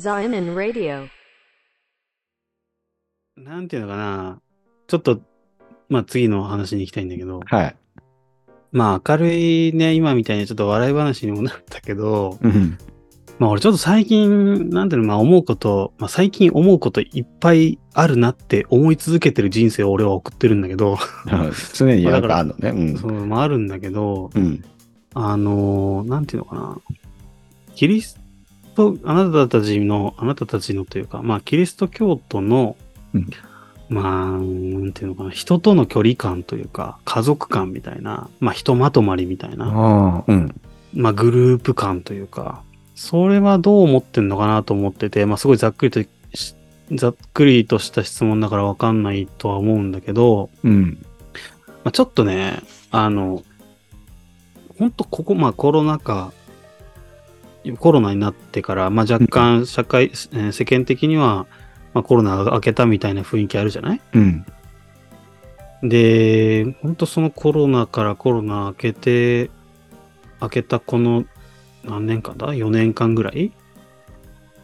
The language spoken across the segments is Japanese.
Zion Radio. なんていうのかな。ちょっと、まあ次の話に行きたいんだけど、はい。まあ明るいね、今みたいにちょっと笑い話にもなったけど、うん。まあ俺ちょっと最近、なんていうの、まあ思うこと、まあ最近思うこといっぱいあるなって思い続けてる人生を俺は送ってるんだけど、常になんかあるのね。うん。そう、まああるんだけど、うん。あのーなんていうのかな。キリスト、あなたたちの、あなたたちのというか、まあキリスト教徒の、うんまあ、なんていうのかな、人との距離感というか、家族感みたいな、まあひとまとまりみたいな、うん。まあグループ感というか、それはどう思ってんのかなと思ってて、まあすごいざっくりとし、ざっくりとした質問だからわかんないとは思うんだけど、うん。まあ、ちょっとね、あの、本当ここ、まあコロナ禍、コロナになってから、まあ若干社会、えー世間的には、まあコロナが明けたみたいな雰囲気あるじゃない？うん。で、本当そのコロナからコロナ明けて、明けたこの何年間だ ?4 年間ぐらい？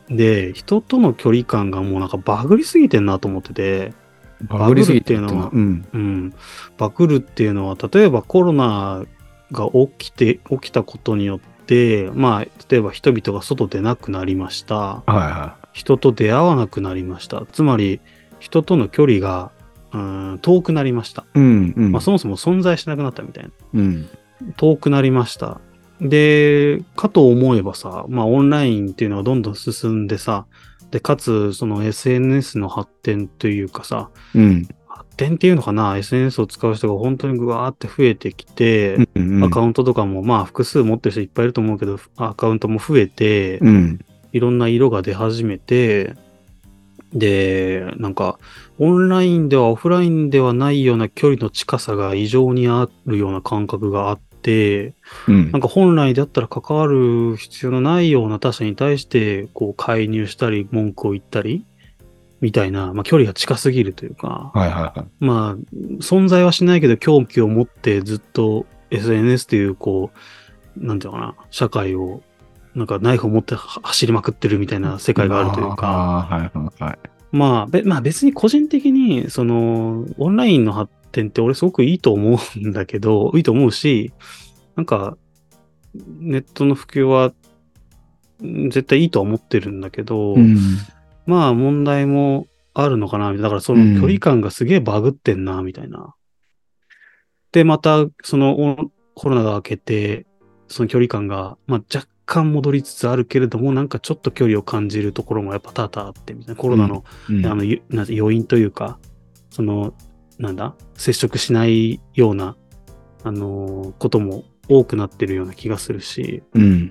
で、人との距離感がもうなんかバグりすぎてんなと思ってて、バグりすぎてるバグるっていうのはうん。うん。バグるっていうのは、例えばコロナが起きて、起きたことによって、まあ、例えば人々が外出なくなりました。はいは人と出会わなくなりました。つまり、人との距離が、うん、遠くなりました。い。うん。うん。まあ、そもそも存在しなくなったみたいな。うん。遠くなりました。で、かと思えばさ、まあオンラインっていうのがどんどん進んでさ、で、かつ、その SNS の発展というかさ、うん。発展っていうのかな ?SNS を使う人が本当にぐわーって増えてきて、うん。アカウントとかもまあ複数持ってる人いっぱいいると思うけど、アカウントも増えて、うん。いろんな色が出始めて、で、なんか、オンラインではオフラインではないような距離の近さが異常にあるような感覚があって、うんなんか本来だったら関わる必要のないような他者に対して、こう介入したり、文句を言ったり、みたいな、まあ距離が近すぎるというか、はいはいはい。まあ、存在はしないけど狂気を持ってずっと SNS という、こう、なんていうのかな、社会を、なんかナイフを持っては走りまくってるみたいな世界があるというか、はいはいはい。まあ、べまあ別に個人的に、その、オンラインの発展って俺すごくいいと思うんだけど、いいと思うし、なんか、ネットの普及は、ん絶対いいとは思ってるんだけど、うん。まあ問題もあるのかな、みたいな。だからその距離感がすげえバグってんな、みたいな。で、また、そのおコロナが明けて、その距離感が、まあ若干戻りつつあるけれども、なんかちょっと距離を感じるところもやっぱ多々あって、みたいな。コロナの、うんあの、ゆなんて要因というか、その、なんだ、接触しないような、あのーことも多くなってるような気がするし、うん。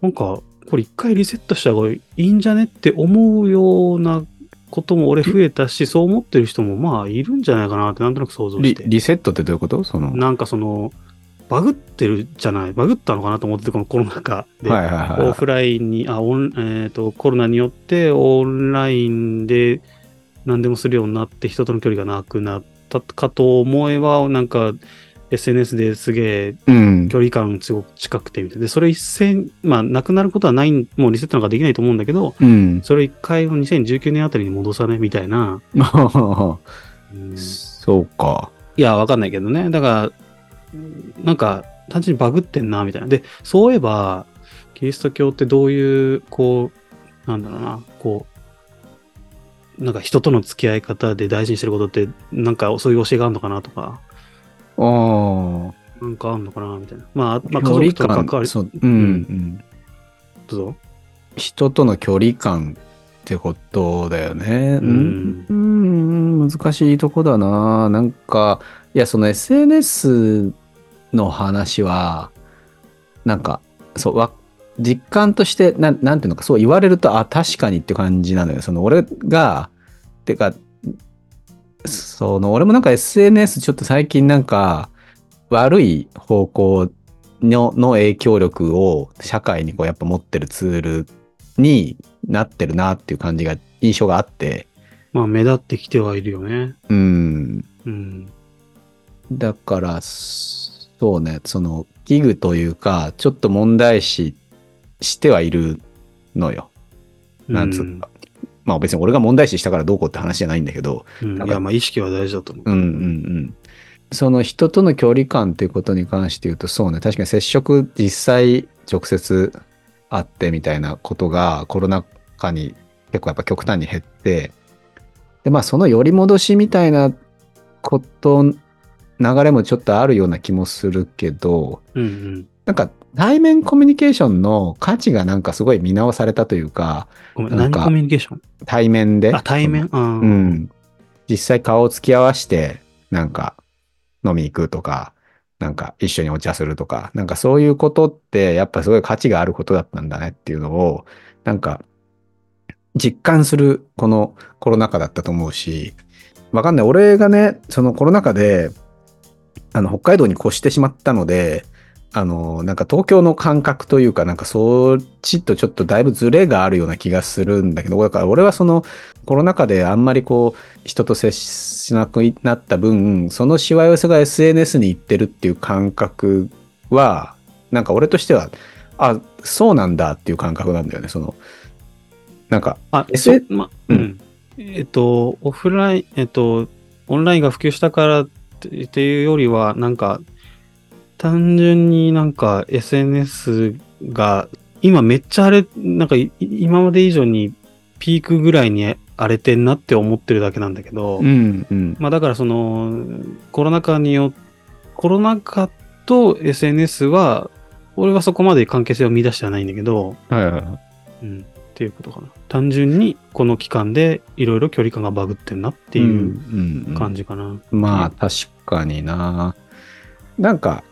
なんか、これ一回リセットした方がいいんじゃねって思うようなことも俺増えたし、そう思ってる人もまあいるんじゃないかなってなんとなく想像しリて。リセットってどういうこと？その。なんかその、バグってるじゃないバグったのかなと思ってて、このコロナ禍で。はいはいはい。オフラインに、あ、オン、えっ、と、コロナによってオンラインで何でもするようになって人との距離がなくなったかと思えば、なんか SNS ですげえうん。距離感すごく近くてみたいな。で、それ一斉、まあ、なくなることはない、もうリセットなんかできないと思うんだけど、うん。それ一回を2019年あたりに戻さね、みたいな。う んそうか。いや、わかんないけどね。だから、なんか、単純にバグってんな、みたいな。で、そういえば、キリスト教ってどういう、こう、なんだろうな、こう、なんか人との付き合い方で大事にしてることって、なんかそういう教えがあるのかなとか、ああ。なんかあるのかな、みたいな。まあ、まあ、家族との関わり、感そう、うん、うん。どうぞ。人との距離感ってことだよね。うんうん、うん難しいとこだな。なんか、いや、その SNS の話は、なんか、そう、わ実感として、なんなんていうのか、そう言われると、あ、確かにって感じなのよ。その、俺が、てか、その、俺もなんか SNS ちょっと最近なんか、悪い方向のの影響力を社会にこうやっぱ持ってるツールになってるなっていう感じが、印象があって、まあ、目立ってきてはいるよね。うん。うん。だから、そうね、その、器具というか、ちょっと問題視してはいるのよ。なんつうか、まあ別に俺が問題視したからどうこうって話じゃないんだけど、うん。いや、まあ意識は大事だと思う。うんうんうん。その人との距離感っていうことに関して言うと、そうね、確かに接触実際直接会ってみたいなことがコロナ禍に結構やっぱ極端に減って、で、まあその寄り戻しみたいなこと、流れもちょっとあるような気もするけど、うんうん。なんか対面コミュニケーションの価値がなんかすごい見直されたというか、ごめん、何コミュニケーション？対面で。あ、対面？う。うんん。実際顔を突き合わせて、なんか飲み行くとか、なんか一緒にお茶するとか、なんかそういうことってやっぱすごい価値があることだったんだねっていうのを、なんか実感するこのコロナ禍だったと思うし、わかんない。俺がね、そのコロナ禍で、あの、北海道に越してしまったので、あの、なんか東京の感覚というか、なんかそっちとちょっとだいぶズレがあるような気がするんだけど、だから俺はそのコロナ禍であんまりこう、人と接しなくなった分、そのしわ寄せが SNS に行ってるっていう感覚は、なんか俺としては、あ、そうなんだっていう感覚なんだよね、その、なんか、あ、S- ううんん。えっと、オフライン、えっと、オンラインが普及したからっていうよりは、なんか、単純になんか SNS が、今めっちゃあれ、なんかい今まで以上にピークぐらいに荒れてんなって思ってるだけなんだけど、うん、うん。まあだからその、コロナ禍によコロナ禍と SNS は、俺はそこまで関係性を見出してはないんだけど、はいはいはい。うん、っていうことかな。単純にこの期間でいろいろ距離感がバグってんなっていう感じ。じかな。まあ確かにな。なんか、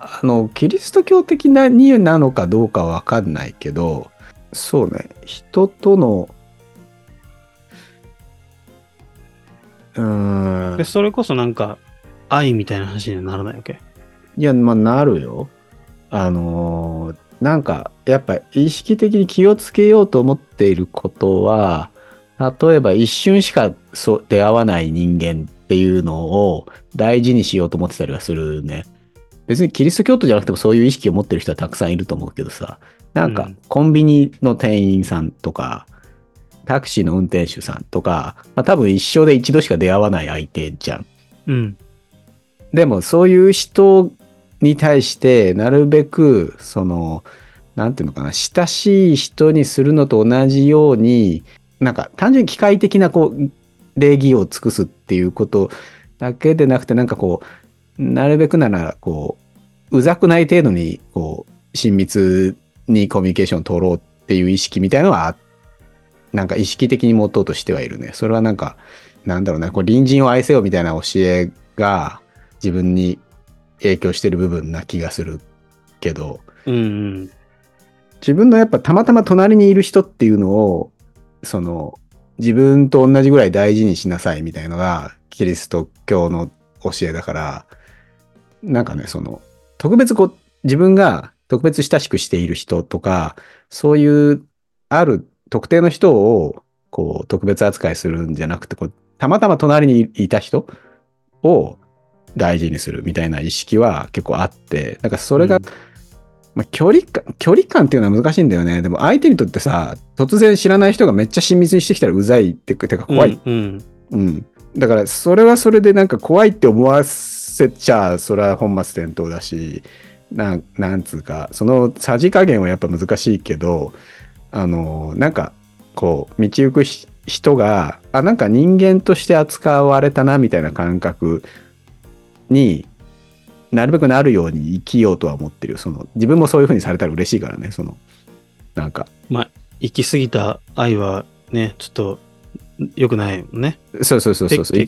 あの、キリスト教的なになのかどうかわかんないけど、そうね、人との、うーんで、、それこそなんか愛みたいな話にはならないわけ？いや、まあなるよ。あのーなんか、やっぱ意識的に気をつけようと思っていることは、例えば一瞬しかそう出会わない人間っていうのを大事にしようと思ってたりはするね。別にキリスト教徒じゃなくてもそういう意識を持ってる人はたくさんいると思うけどさ、なんかうんコンビニの店員さんとか、タクシーの運転手さんとか、まあ多分一生で一度しか出会わない相手じゃん。うん。でもそういう人に対してなるべくそのなんていうのかな親しい人にするのと同じようになんか単純に機械的なこう礼儀を尽くすっていうことだけでなくてなんかこうなるべくならこううざくない程度にこう親密にコミュニケーションを取ろうっていう意識みたいのはなんか意識的に持とうとしてはいるね。それはなんかなんだろうなこう隣人を愛せよみたいな教えが自分に影響してる部分な気がするけどうんうん。自分のやっぱたまたま隣にいる人っていうのをその自分と同じぐらい大事にしなさいみたいなのがキリスト教の教えだからなんかねその特別こう自分が特別親しくしている人とかそういうある特定の人をこう特別扱いするんじゃなくてこうたまたま隣にいた人を大事にするみたいな意識は結構あって、だからそれが、うんまあ、距離感、距離感っていうのは難しいんだよね。でも相手にとってさ、突然知らない人がめっちゃ親密にしてきたらうざいっててか怖い。うん。うん。うん。だからそれはそれでなんか怖いって思わせちゃ、それは本末転倒だし、なん、なんつうか、そのさじ加減はやっぱ難しいけど、あの、なんか、こう、道行くひ人が、あ、なんか人間として扱われたな、みたいな感覚になるべくなるように生きようとは思ってるよ。その、自分もそういう風にされたら嬉しいからね、その、なんか、行き過ぎた愛はね、ちょっと良くないもんね。そうそうそうそうね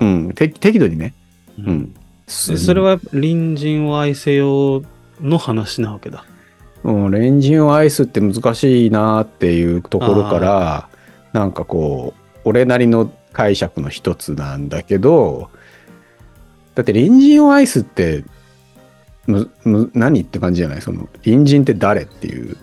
うん、適適度にね。ううん。でそれは隣人を愛せよの話なわけだ。うん、レンジンを愛すって難しいなっていうところからなんかこう俺なりの解釈の一つなんだけどだって隣人を愛すってむむ何って感じじゃない？その隣人って誰っていう